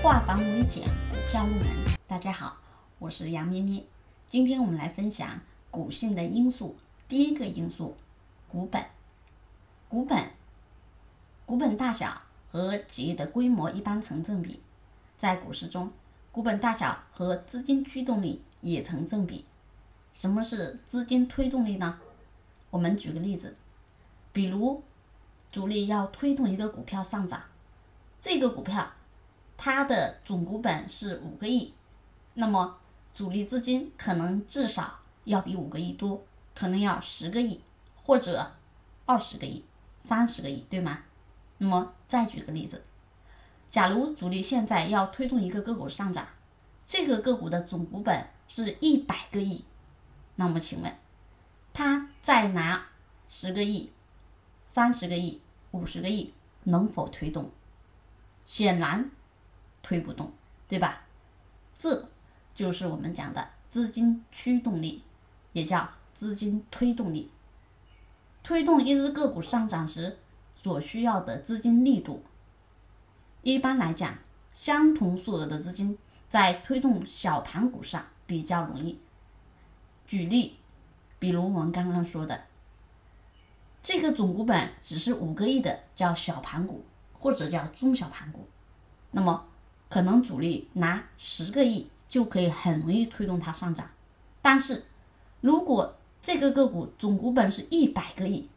化繁为简，股票入门。大家好，我是杨咩咩。今天我们来分享股性的因素。第一个因素，股本。股本，股本大小和企业的规模一般成正比。在股市中，股本大小和资金驱动力也成正比。什么是资金推动力呢？我们举个例子，比如主力要推动一个股票上涨，这个股票。它的总股本是五个亿，那么主力资金可能至少要比五个亿多，可能要十个亿或者二十个亿、三十个亿，对吗？那么再举个例子，假如主力现在要推动一个个股上涨，这个个股的总股本是一百个亿，那么请问，他再拿十个亿、三十个亿、五十个亿，能否推动？显然。推不动，对吧？这就是我们讲的资金驱动力，也叫资金推动力。推动一只个股上涨时所需要的资金力度，一般来讲，相同数额的资金在推动小盘股上比较容易。举例，比如我们刚刚说的，这个总股本只是五个亿的叫小盘股，或者叫中小盘股，那么。可能主力拿十个亿就可以很容易推动它上涨，但是如果这个个股总股本是一百个亿，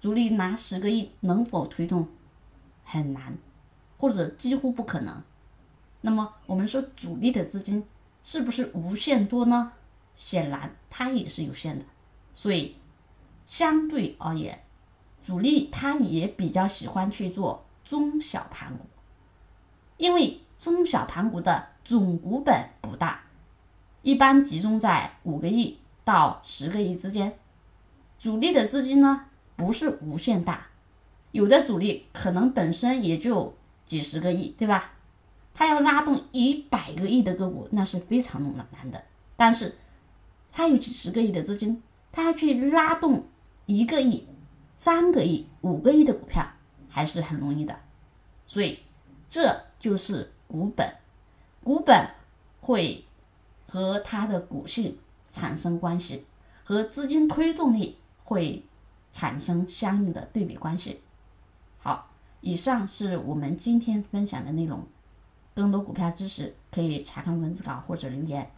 主力拿十个亿能否推动？很难，或者几乎不可能。那么我们说主力的资金是不是无限多呢？显然它也是有限的，所以相对而言，主力他也比较喜欢去做中小盘股，因为。中小盘股的总股本不大，一般集中在五个亿到十个亿之间。主力的资金呢不是无限大，有的主力可能本身也就几十个亿，对吧？他要拉动一百个亿的个股，那是非常难的。但是，他有几十个亿的资金，他要去拉动一个亿、三个亿、五个亿的股票，还是很容易的。所以，这就是。股本，股本会和它的股性产生关系，和资金推动力会产生相应的对比关系。好，以上是我们今天分享的内容。更多股票知识可以查看文字稿或者留言。